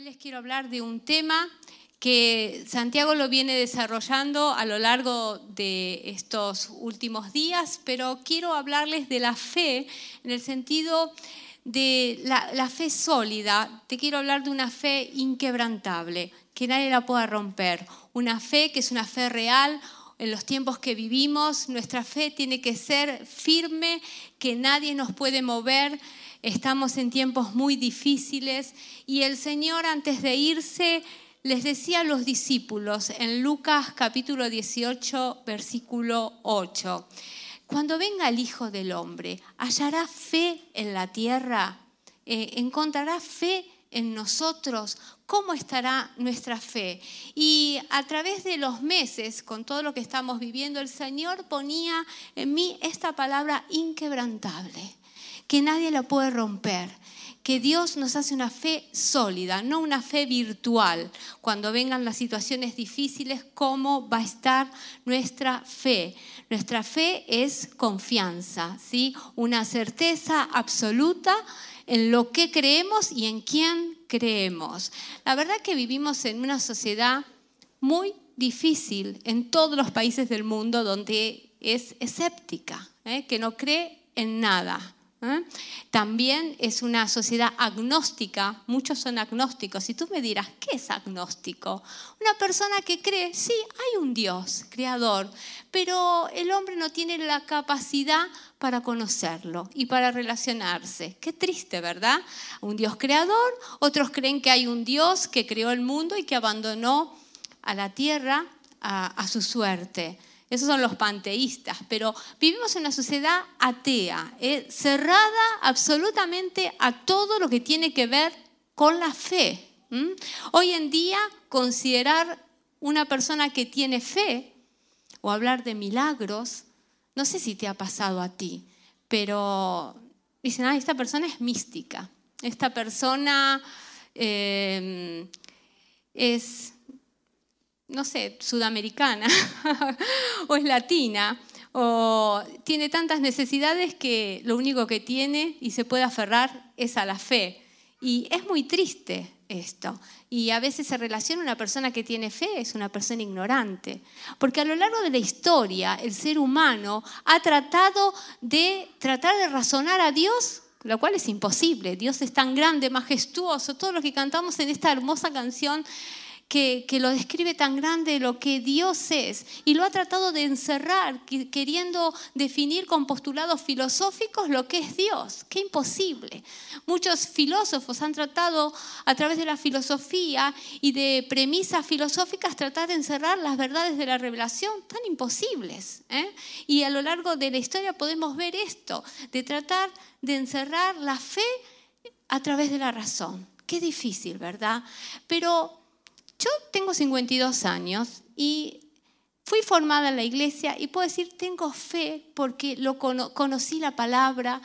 Hoy les quiero hablar de un tema que Santiago lo viene desarrollando a lo largo de estos últimos días, pero quiero hablarles de la fe en el sentido de la, fe sólida. Te quiero hablar de una fe inquebrantable, que nadie la pueda romper. Una fe que es una fe real, en los tiempos que vivimos, nuestra fe tiene que ser firme, que nadie nos puede mover, estamos en tiempos muy difíciles y el Señor antes de irse les decía a los discípulos en Lucas capítulo 18 versículo 8, cuando venga el Hijo del Hombre, ¿hallará fe en la tierra? Eh, ¿Encontrará fe en nosotros? ¿Cómo estará nuestra fe? Y a través de los meses, con todo lo que estamos viviendo, el Señor ponía en mí esta palabra inquebrantable que nadie la puede romper, que Dios nos hace una fe sólida, no una fe virtual. Cuando vengan las situaciones difíciles, ¿cómo va a estar nuestra fe? Nuestra fe es confianza, ¿sí? una certeza absoluta en lo que creemos y en quién creemos. La verdad que vivimos en una sociedad muy difícil en todos los países del mundo donde es escéptica, ¿eh? que no cree en nada. ¿Eh? También es una sociedad agnóstica, muchos son agnósticos. Y tú me dirás, ¿qué es agnóstico? Una persona que cree, sí, hay un Dios, creador, pero el hombre no tiene la capacidad para conocerlo y para relacionarse. Qué triste, ¿verdad? Un Dios creador, otros creen que hay un Dios que creó el mundo y que abandonó a la tierra a su suerte. Esos son los panteístas, pero vivimos en una sociedad atea, eh, cerrada absolutamente a todo lo que tiene que ver con la fe. Hoy en día, considerar una persona que tiene fe o hablar de milagros, no sé si te ha pasado a ti, pero dicen, ah, esta persona es mística, esta persona eh, es no sé, sudamericana o es latina o tiene tantas necesidades que lo único que tiene y se puede aferrar es a la fe. Y es muy triste esto. Y a veces se relaciona una persona que tiene fe es una persona ignorante. Porque a lo largo de la historia el ser humano ha tratado de tratar de razonar a Dios, lo cual es imposible. Dios es tan grande, majestuoso, todo lo que cantamos en esta hermosa canción que, lo describe tan grande lo que Dios es y lo ha tratado de encerrar, queriendo definir con postulados filosóficos lo que es Dios. Qué imposible. Muchos filósofos han tratado a través de la filosofía y de premisas filosóficas tratar de encerrar las verdades de la revelación tan imposibles. ¿eh? Y a lo largo de la historia podemos ver esto, de tratar de encerrar la fe a través de la razón. Qué difícil, ¿verdad? Pero yo tengo 52 años y fui formada en la iglesia y puedo decir, tengo fe porque lo conocí la palabra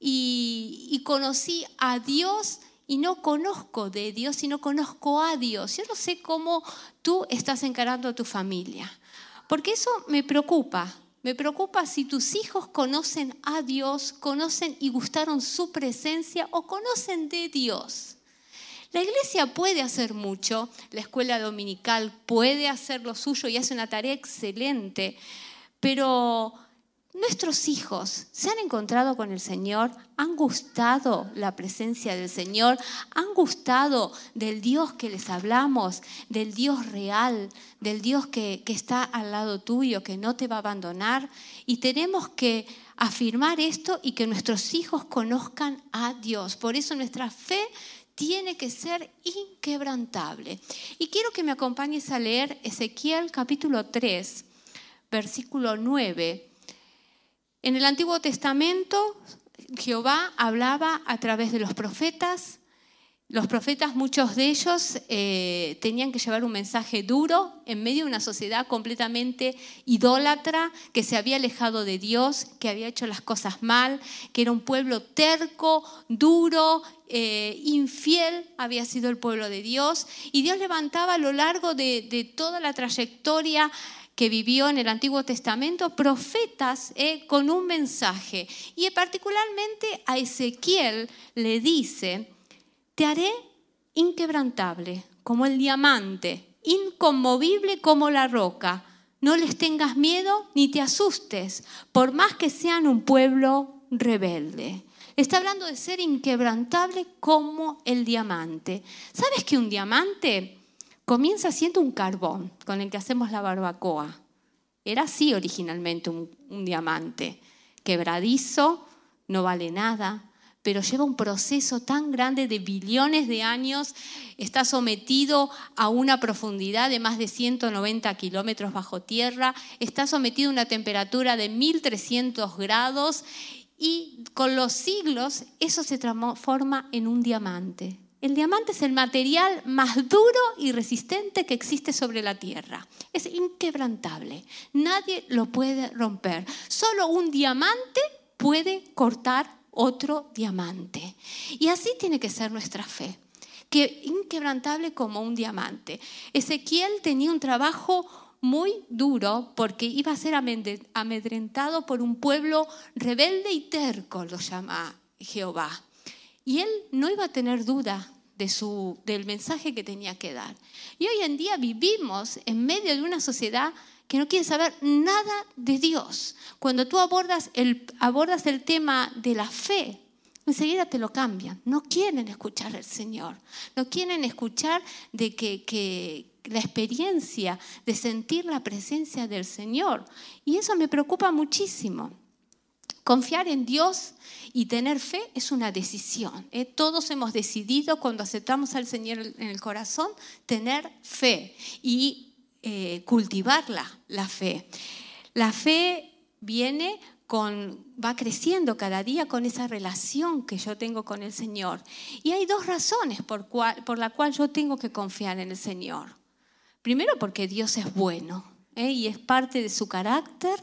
y, y conocí a Dios y no conozco de Dios, sino conozco a Dios. Yo no sé cómo tú estás encarando a tu familia, porque eso me preocupa. Me preocupa si tus hijos conocen a Dios, conocen y gustaron su presencia o conocen de Dios. La iglesia puede hacer mucho, la escuela dominical puede hacer lo suyo y hace una tarea excelente, pero nuestros hijos se han encontrado con el Señor, han gustado la presencia del Señor, han gustado del Dios que les hablamos, del Dios real, del Dios que, que está al lado tuyo, que no te va a abandonar. Y tenemos que afirmar esto y que nuestros hijos conozcan a Dios. Por eso nuestra fe tiene que ser inquebrantable. Y quiero que me acompañes a leer Ezequiel capítulo 3, versículo 9. En el Antiguo Testamento Jehová hablaba a través de los profetas. Los profetas, muchos de ellos, eh, tenían que llevar un mensaje duro en medio de una sociedad completamente idólatra, que se había alejado de Dios, que había hecho las cosas mal, que era un pueblo terco, duro, eh, infiel había sido el pueblo de Dios. Y Dios levantaba a lo largo de, toda la trayectoria que vivió en el Antiguo Testamento, profetas eh, con un mensaje. Y particularmente a Ezequiel le dice, te haré inquebrantable como el diamante, inconmovible como la roca. No les tengas miedo ni te asustes, por más que sean un pueblo rebelde. Está hablando de ser inquebrantable como el diamante. ¿Sabes que un diamante comienza siendo un carbón con el que hacemos la barbacoa? Era así originalmente un, un diamante, quebradizo, no vale nada, pero lleva un proceso tan grande de billones de años, está sometido a una profundidad de más de 190 kilómetros bajo tierra, está sometido a una temperatura de 1300 grados y con los siglos eso se transforma en un diamante. El diamante es el material más duro y resistente que existe sobre la tierra. Es inquebrantable. Nadie lo puede romper. Solo un diamante puede cortar otro diamante. Y así tiene que ser nuestra fe, que inquebrantable como un diamante. Ezequiel tenía un trabajo muy duro porque iba a ser amedrentado por un pueblo rebelde y terco, lo llama Jehová. Y él no iba a tener duda del mensaje que tenía que dar. Y hoy en día vivimos en medio de una sociedad que no quiere saber nada de Dios. Cuando tú abordas el, abordas el tema de la fe, enseguida te lo cambian. No quieren escuchar al Señor. No quieren escuchar de que, que la experiencia de sentir la presencia del Señor. Y eso me preocupa muchísimo. Confiar en Dios y tener fe es una decisión. ¿eh? Todos hemos decidido cuando aceptamos al Señor en el corazón tener fe. Y eh, cultivarla, la fe. La fe viene con, va creciendo cada día con esa relación que yo tengo con el Señor. Y hay dos razones por, cual, por la cual yo tengo que confiar en el Señor. Primero porque Dios es bueno ¿eh? y es parte de su carácter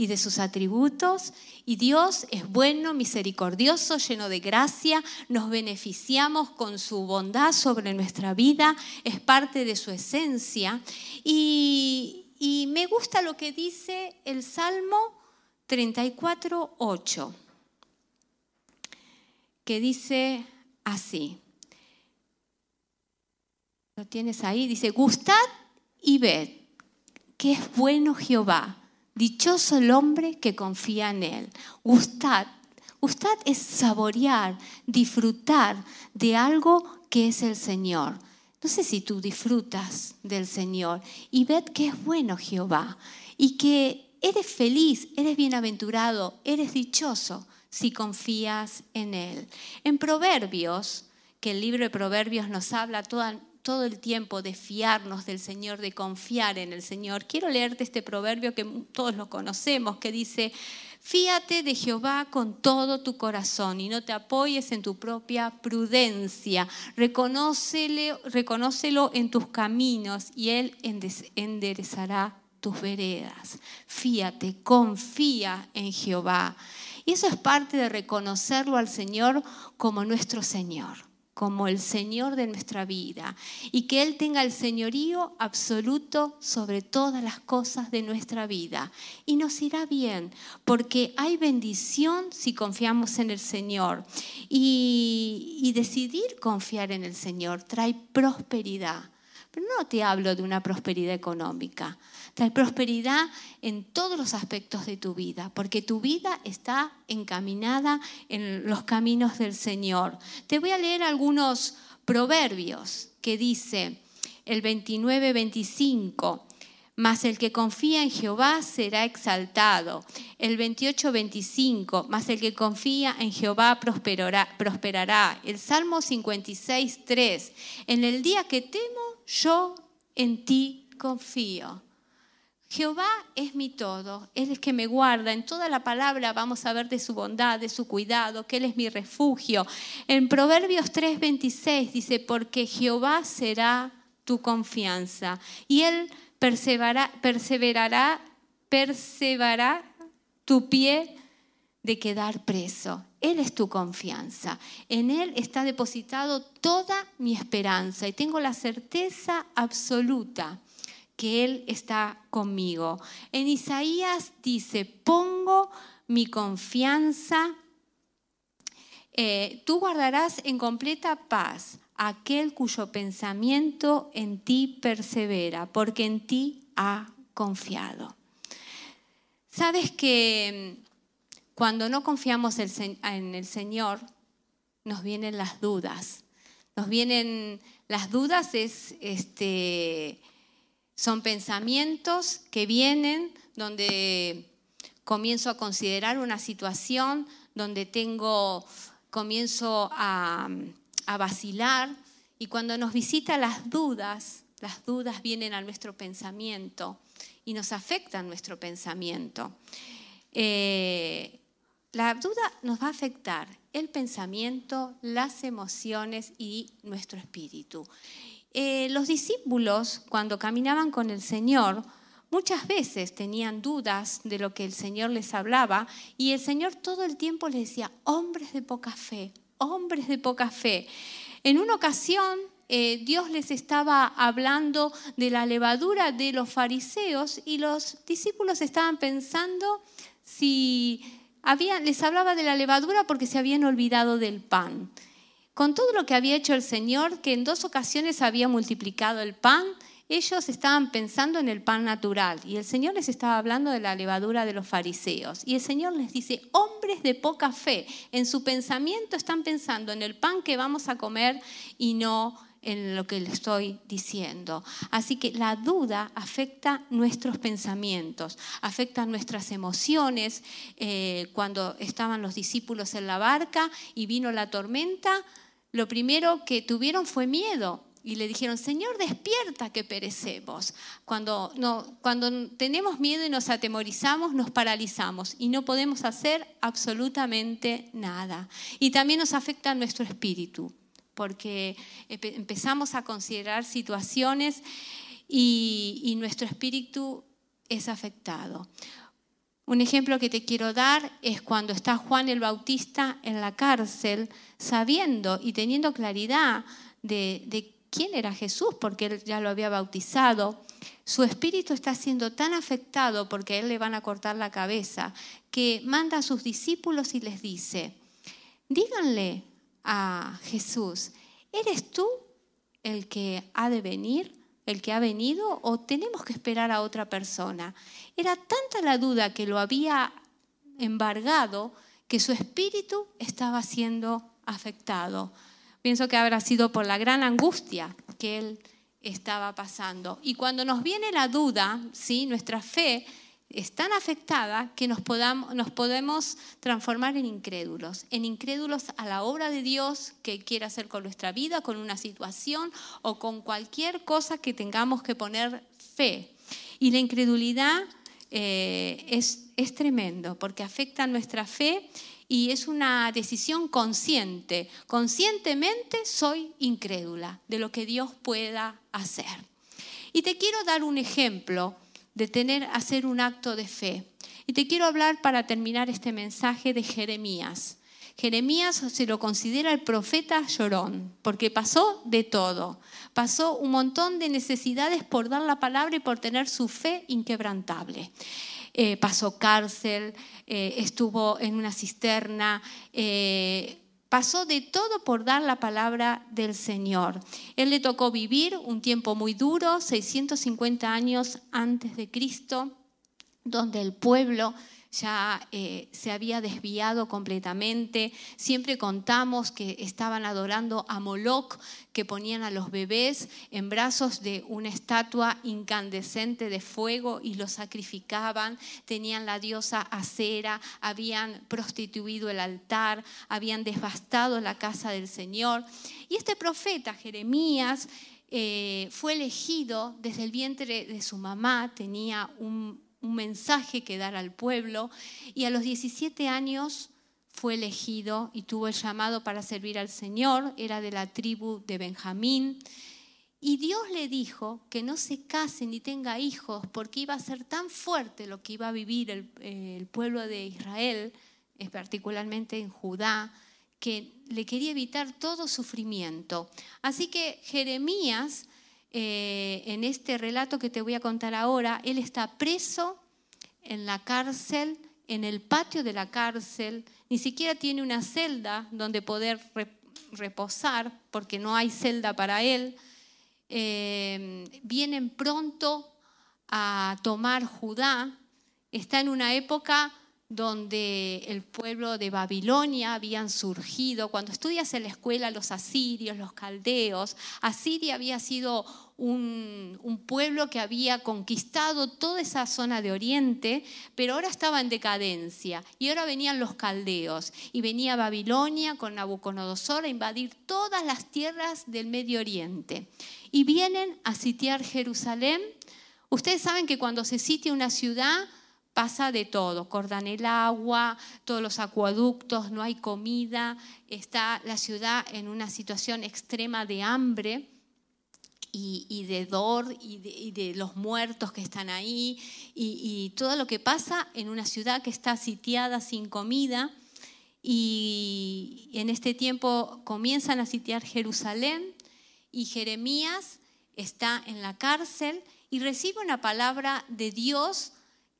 y de sus atributos. Y Dios es bueno, misericordioso, lleno de gracia. Nos beneficiamos con su bondad sobre nuestra vida. Es parte de su esencia. Y, y me gusta lo que dice el Salmo 34, 8, que dice así. Lo tienes ahí, dice, gustad y ved que es bueno Jehová Dichoso el hombre que confía en Él. Gustad. Gustad es saborear, disfrutar de algo que es el Señor. No sé si tú disfrutas del Señor y ved que es bueno Jehová y que eres feliz, eres bienaventurado, eres dichoso si confías en Él. En Proverbios, que el libro de Proverbios nos habla toda, todo el tiempo de fiarnos del Señor, de confiar en el Señor. Quiero leerte este proverbio que todos lo conocemos, que dice, fíate de Jehová con todo tu corazón y no te apoyes en tu propia prudencia. Reconócelo, reconócelo en tus caminos y Él enderezará tus veredas. Fíate, confía en Jehová. Y eso es parte de reconocerlo al Señor como nuestro Señor como el Señor de nuestra vida y que Él tenga el señorío absoluto sobre todas las cosas de nuestra vida. Y nos irá bien, porque hay bendición si confiamos en el Señor. Y, decidir confiar en el Señor trae prosperidad. Pero no te hablo de una prosperidad económica, trae prosperidad en todos los aspectos de tu vida, porque tu vida está encaminada en los caminos del Señor. Te voy a leer algunos proverbios que dice el 29-25. Mas el que confía en Jehová será exaltado. El 28-25, mas el que confía en Jehová prosperará, prosperará. El Salmo 56-3, en el día que temo, yo en ti confío. Jehová es mi todo, Él es que me guarda. En toda la palabra vamos a ver de su bondad, de su cuidado, que Él es mi refugio. En Proverbios 3:26 dice, porque Jehová será tu confianza y Él perseverará, perseverará, perseverará tu pie de quedar preso. Él es tu confianza. En Él está depositado toda mi esperanza y tengo la certeza absoluta que Él está conmigo. En Isaías dice, pongo mi confianza, eh, tú guardarás en completa paz aquel cuyo pensamiento en ti persevera, porque en ti ha confiado. Sabes que mm, cuando no confiamos en el Señor, nos vienen las dudas. Nos vienen las dudas, es, este, son pensamientos que vienen donde comienzo a considerar una situación, donde tengo, comienzo a, vacilar. Y cuando nos visita las dudas, las dudas vienen a nuestro pensamiento y nos afectan nuestro pensamiento. Eh, la duda nos va a afectar el pensamiento, las emociones y nuestro espíritu. Eh, los discípulos, cuando caminaban con el Señor, muchas veces tenían dudas de lo que el Señor les hablaba y el Señor todo el tiempo les decía, hombres de poca fe, hombres de poca fe. En una ocasión eh, Dios les estaba hablando de la levadura de los fariseos y los discípulos estaban pensando si les hablaba de la levadura porque se habían olvidado del pan. Con todo lo que había hecho el Señor, que en dos ocasiones había multiplicado el pan, ellos estaban pensando en el pan natural y el Señor les estaba hablando de la levadura de los fariseos. Y el Señor les dice, hombres de poca fe, en su pensamiento están pensando en el pan que vamos a comer y no en lo que le estoy diciendo. Así que la duda afecta nuestros pensamientos, afecta nuestras emociones. Eh, cuando estaban los discípulos en la barca y vino la tormenta, lo primero que tuvieron fue miedo. Y le dijeron, Señor, despierta que perecemos. Cuando, no, cuando tenemos miedo y nos atemorizamos, nos paralizamos y no podemos hacer absolutamente nada. Y también nos afecta nuestro espíritu porque empezamos a considerar situaciones y, nuestro espíritu es afectado. Un ejemplo que te quiero dar es cuando está Juan el Bautista en la cárcel, sabiendo y teniendo claridad de, quién era Jesús, porque él ya lo había bautizado. Su espíritu está siendo tan afectado porque a él le van a cortar la cabeza, que manda a sus discípulos y les dice, díganle a Jesús, ¿eres tú el que ha de venir, el que ha venido, o tenemos que esperar a otra persona? Era tanta la duda que lo había embargado que su espíritu estaba siendo afectado. Pienso que habrá sido por la gran angustia que él estaba pasando. Y cuando nos viene la duda, ¿sí? nuestra fe es tan afectada que nos, podamos, nos podemos transformar en incrédulos, en incrédulos a la obra de Dios que quiere hacer con nuestra vida, con una situación o con cualquier cosa que tengamos que poner fe. Y la incredulidad eh, es, es tremendo porque afecta nuestra fe y es una decisión consciente. Conscientemente soy incrédula de lo que Dios pueda hacer. Y te quiero dar un ejemplo de tener, hacer un acto de fe. Y te quiero hablar para terminar este mensaje de Jeremías. Jeremías se lo considera el profeta llorón, porque pasó de todo. Pasó un montón de necesidades por dar la palabra y por tener su fe inquebrantable. Eh, pasó cárcel, eh, estuvo en una cisterna, eh, Pasó de todo por dar la palabra del Señor. Él le tocó vivir un tiempo muy duro, 650 años antes de Cristo, donde el pueblo ya eh, se había desviado completamente. Siempre contamos que estaban adorando a Moloch, que ponían a los bebés en brazos de una estatua incandescente de fuego y los sacrificaban. Tenían la diosa acera, habían prostituido el altar, habían devastado la casa del Señor. Y este profeta, Jeremías, eh, fue elegido desde el vientre de su mamá, tenía un un mensaje que dar al pueblo y a los 17 años fue elegido y tuvo el llamado para servir al Señor, era de la tribu de Benjamín. Y Dios le dijo que no se case ni tenga hijos porque iba a ser tan fuerte lo que iba a vivir el, pueblo de Israel, particularmente en Judá, que le quería evitar todo sufrimiento. Así que Jeremías eh, en este relato que te voy a contar ahora, él está preso en la cárcel, en el patio de la cárcel, ni siquiera tiene una celda donde poder reposar porque no hay celda para él. Eh, vienen pronto a tomar Judá. Está en una época donde el pueblo de Babilonia habían surgido. Cuando estudias en la escuela los asirios, los caldeos, Asiria había sido un, pueblo que había conquistado toda esa zona de Oriente, pero ahora estaba en decadencia. Y ahora venían los caldeos y venía Babilonia con Nabucodonosor a invadir todas las tierras del Medio Oriente. Y vienen a sitiar Jerusalén. Ustedes saben que cuando se sitia una ciudad, pasa de todo, cortan el agua, todos los acueductos, no hay comida, está la ciudad en una situación extrema de hambre y, de dor y de, los muertos que están ahí y, todo lo que pasa en una ciudad que está sitiada sin comida. Y en este tiempo comienzan a sitiar Jerusalén y Jeremías está en la cárcel y recibe una palabra de Dios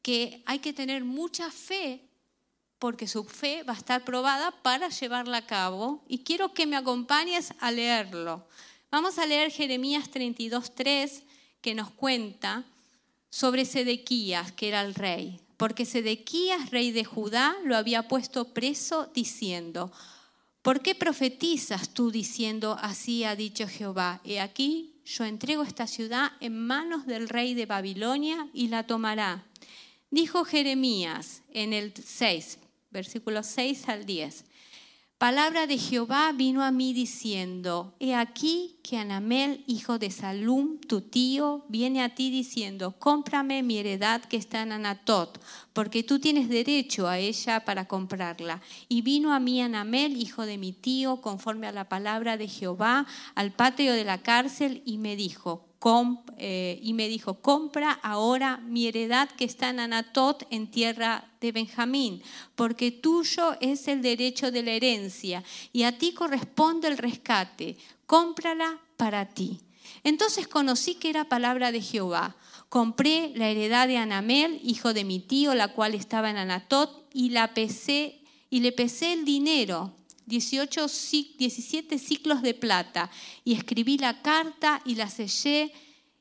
que hay que tener mucha fe porque su fe va a estar probada para llevarla a cabo. Y quiero que me acompañes a leerlo. Vamos a leer Jeremías 32.3 que nos cuenta sobre Sedequías, que era el rey. Porque Sedequías, rey de Judá, lo había puesto preso diciendo, ¿por qué profetizas tú diciendo así ha dicho Jehová? He aquí, yo entrego esta ciudad en manos del rey de Babilonia y la tomará Dijo Jeremías en el 6, versículos 6 al 10. Palabra de Jehová vino a mí diciendo, he aquí que Anamel, hijo de Salum, tu tío, viene a ti diciendo, cómprame mi heredad que está en Anatot, porque tú tienes derecho a ella para comprarla. Y vino a mí Anamel, hijo de mi tío, conforme a la palabra de Jehová, al patio de la cárcel, y me dijo, eh, y me dijo, compra ahora mi heredad que está en Anatot, en tierra de Benjamín, porque tuyo es el derecho de la herencia y a ti corresponde el rescate, cómprala para ti. Entonces conocí que era palabra de Jehová. Compré la heredad de Anamel, hijo de mi tío, la cual estaba en Anatot, y la pesé y le pesé el dinero 18, 17 ciclos de plata y escribí la carta y la sellé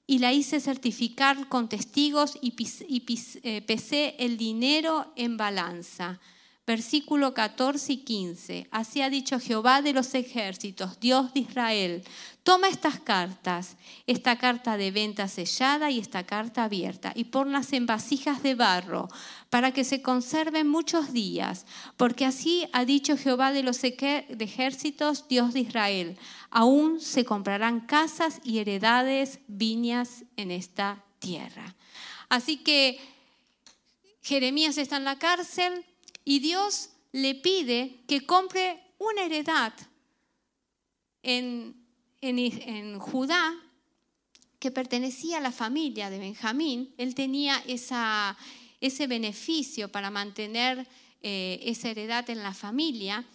y la hice certificar con testigos y, eh, pesé el dinero en balanza. Versículo 14 y 15. Así ha dicho Jehová de los ejércitos, Dios de Israel. Toma estas cartas, esta carta de venta sellada y esta carta abierta, y ponlas en vasijas de barro, para que se conserven muchos días, porque así ha dicho Jehová de los ejércitos, Dios de Israel. Aún se comprarán casas y heredades, viñas en esta tierra. Así que Jeremías está en la cárcel, y Dios le pide que compre una heredad en, Judá que pertenecía a la familia de Benjamín. Él tenía ese beneficio para mantener eh, esa heredad en la familia.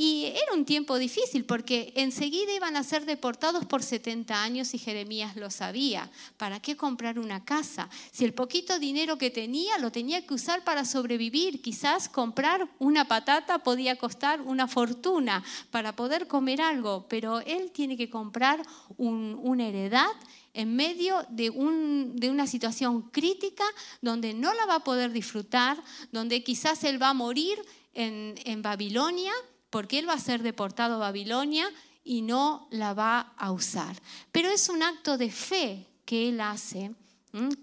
Y era un tiempo difícil porque enseguida iban a ser deportados por 70 años y Jeremías lo sabía. ¿Para qué comprar una casa? Si el poquito dinero que tenía lo tenía que usar para sobrevivir, quizás comprar una patata podía costar una fortuna para poder comer algo, pero él tiene que comprar una heredad en medio de, una situación crítica donde no la va a poder disfrutar, donde quizás él va a morir en Babilonia porque él va a ser deportado a Babilonia y no la va a usar. Pero es un acto de fe que él hace.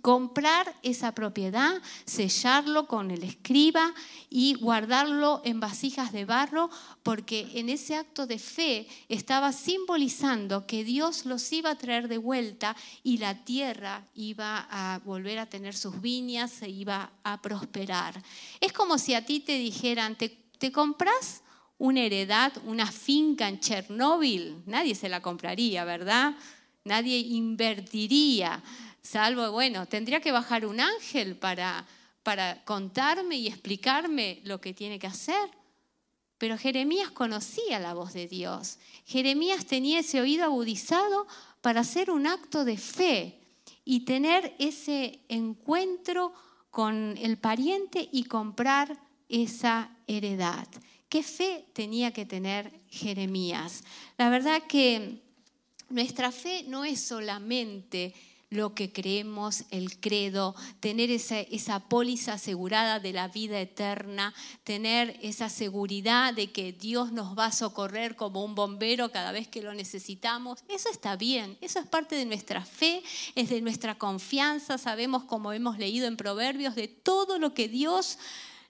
Comprar esa propiedad, sellarlo con el escriba y guardarlo en vasijas de barro, porque en ese acto de fe estaba simbolizando que Dios los iba a traer de vuelta y la tierra iba a volver a tener sus viñas, se iba a prosperar. Es como si a ti te dijeran, ¿te, compras una heredad, una finca en Chernóbil, nadie se la compraría, ¿verdad? Nadie invertiría, salvo, bueno, tendría que bajar un ángel para, para contarme y explicarme lo que tiene que hacer. Pero Jeremías conocía la voz de Dios. Jeremías tenía ese oído agudizado para hacer un acto de fe y tener ese encuentro con el pariente y comprar esa heredad. ¿Qué fe tenía que tener Jeremías? La verdad que nuestra fe no es solamente lo que creemos, el credo, tener esa, esa póliza asegurada de la vida eterna, tener esa seguridad de que Dios nos va a socorrer como un bombero cada vez que lo necesitamos. Eso está bien, eso es parte de nuestra fe, es de nuestra confianza, sabemos como hemos leído en Proverbios de todo lo que Dios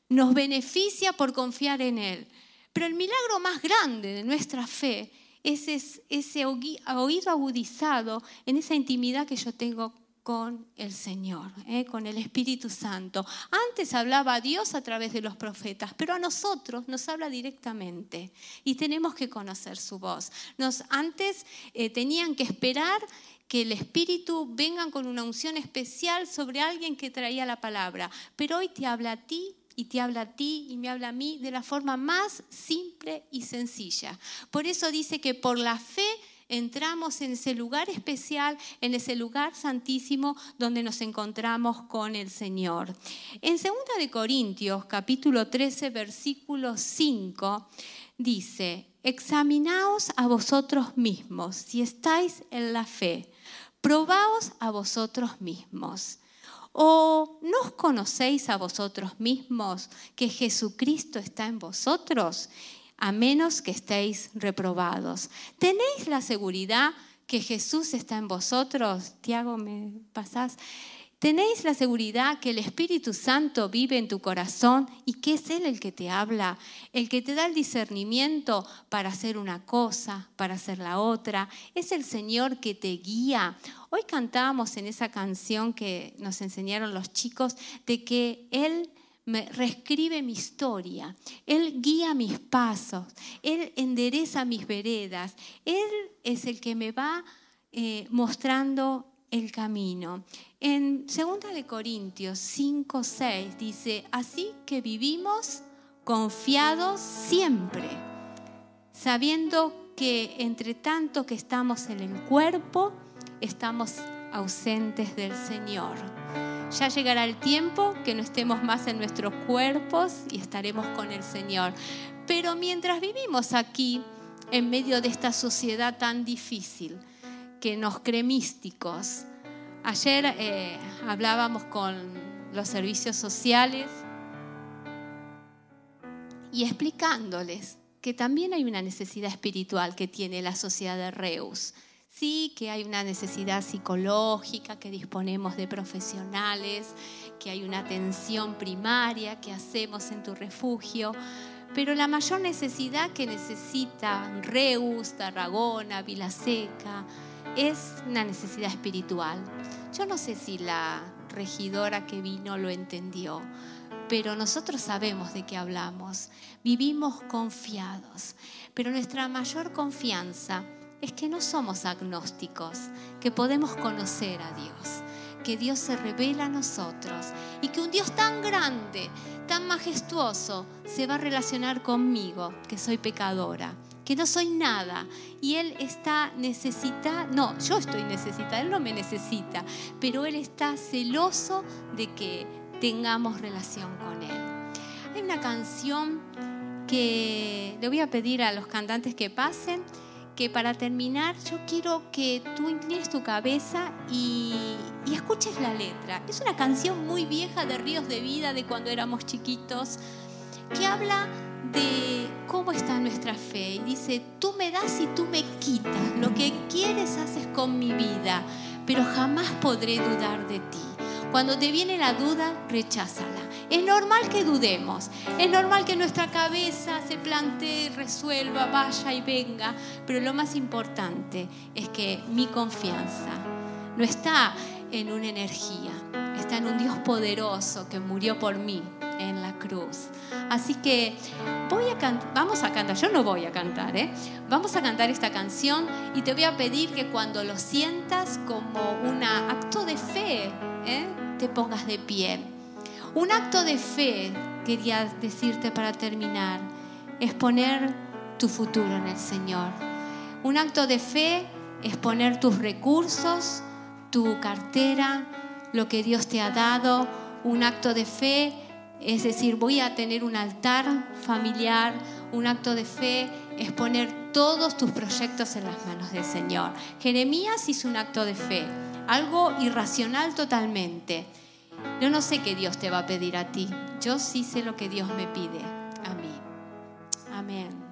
nos beneficia por confiar en Él. Pero el milagro más grande de nuestra fe ese, ese oído agudizado en esa intimidad que yo tengo con el Señor, ¿eh? con el Espíritu Santo. Antes hablaba Dios a través de los profetas, pero a nosotros nos habla directamente y tenemos que conocer su voz. Nos, antes eh, tenían que esperar que el Espíritu venga con una unción especial sobre alguien que traía la palabra, pero hoy te habla a ti y te habla a ti y me habla a mí de la forma más simple y sencilla. Por eso dice que por la fe entramos en ese lugar especial, en ese lugar santísimo donde nos encontramos con el Señor. En 2 de Corintios, capítulo 13, versículo 5, dice, examinaos a vosotros mismos si estáis en la fe, probaos a vosotros mismos. ¿O no os conocéis a vosotros mismos que Jesucristo está en vosotros? A menos que estéis reprobados. ¿Tenéis la seguridad que Jesús está en vosotros? Tiago, ¿me pasás? Tenéis la seguridad que el Espíritu Santo vive en tu corazón y que es Él el que te habla, el que te da el discernimiento para hacer una cosa, para hacer la otra. Es el Señor que te guía. Hoy cantábamos en esa canción que nos enseñaron los chicos de que Él me reescribe mi historia, Él guía mis pasos, Él endereza mis veredas, Él es el que me va eh, mostrando el camino. En 2 de Corintios 5, 6 dice, así que vivimos confiados siempre, sabiendo que entre tanto que estamos en el cuerpo, estamos ausentes del Señor. Ya llegará el tiempo que no estemos más en nuestros cuerpos y estaremos con el Señor. Pero mientras vivimos aquí, en medio de esta sociedad tan difícil, que nos cree místicos. Ayer eh, hablábamos con los servicios sociales y explicándoles que también hay una necesidad espiritual que tiene la sociedad de Reus. Sí, que hay una necesidad psicológica, que disponemos de profesionales, que hay una atención primaria que hacemos en tu refugio, pero la mayor necesidad que necesita Reus, Tarragona, Vilaseca, es una necesidad espiritual. Yo no sé si la regidora que vino lo entendió, pero nosotros sabemos de qué hablamos. Vivimos confiados, pero nuestra mayor confianza es que no somos agnósticos, que podemos conocer a Dios, que Dios se revela a nosotros y que un Dios tan grande, tan majestuoso, se va a relacionar conmigo, que soy pecadora que no soy nada y Él está necesita, no, yo estoy necesitada, Él no me necesita, pero Él está celoso de que tengamos relación con Él. Hay una canción que le voy a pedir a los cantantes que pasen, que para terminar yo quiero que tú inclines tu cabeza y, escuches la letra. Es una canción muy vieja de Ríos de Vida, de cuando éramos chiquitos, que habla de cómo está nuestra fe. Y dice, tú me das y tú me quitas. Lo que quieres haces con mi vida, pero jamás podré dudar de ti. Cuando te viene la duda, recházala. Es normal que dudemos, es normal que nuestra cabeza se plantee, resuelva, vaya y venga, pero lo más importante es que mi confianza no está en una energía, está en un Dios poderoso que murió por mí en la cruz. Así que voy a vamos a cantar, yo no voy a cantar, ¿eh? vamos a cantar esta canción y te voy a pedir que cuando lo sientas como un acto de fe, ¿eh? te pongas de pie. Un acto de fe, quería decirte para terminar, es poner tu futuro en el Señor. Un acto de fe es poner tus recursos, tu cartera, lo que Dios te ha dado. Un acto de fe es decir, voy a tener un altar familiar, Un acto de fe es poner todos tus proyectos en las manos del Señor. Jeremías hizo un acto de fe, algo irracional totalmente. Yo no sé qué Dios te va a pedir a ti, yo sí sé lo que Dios me pide a mí. Amén.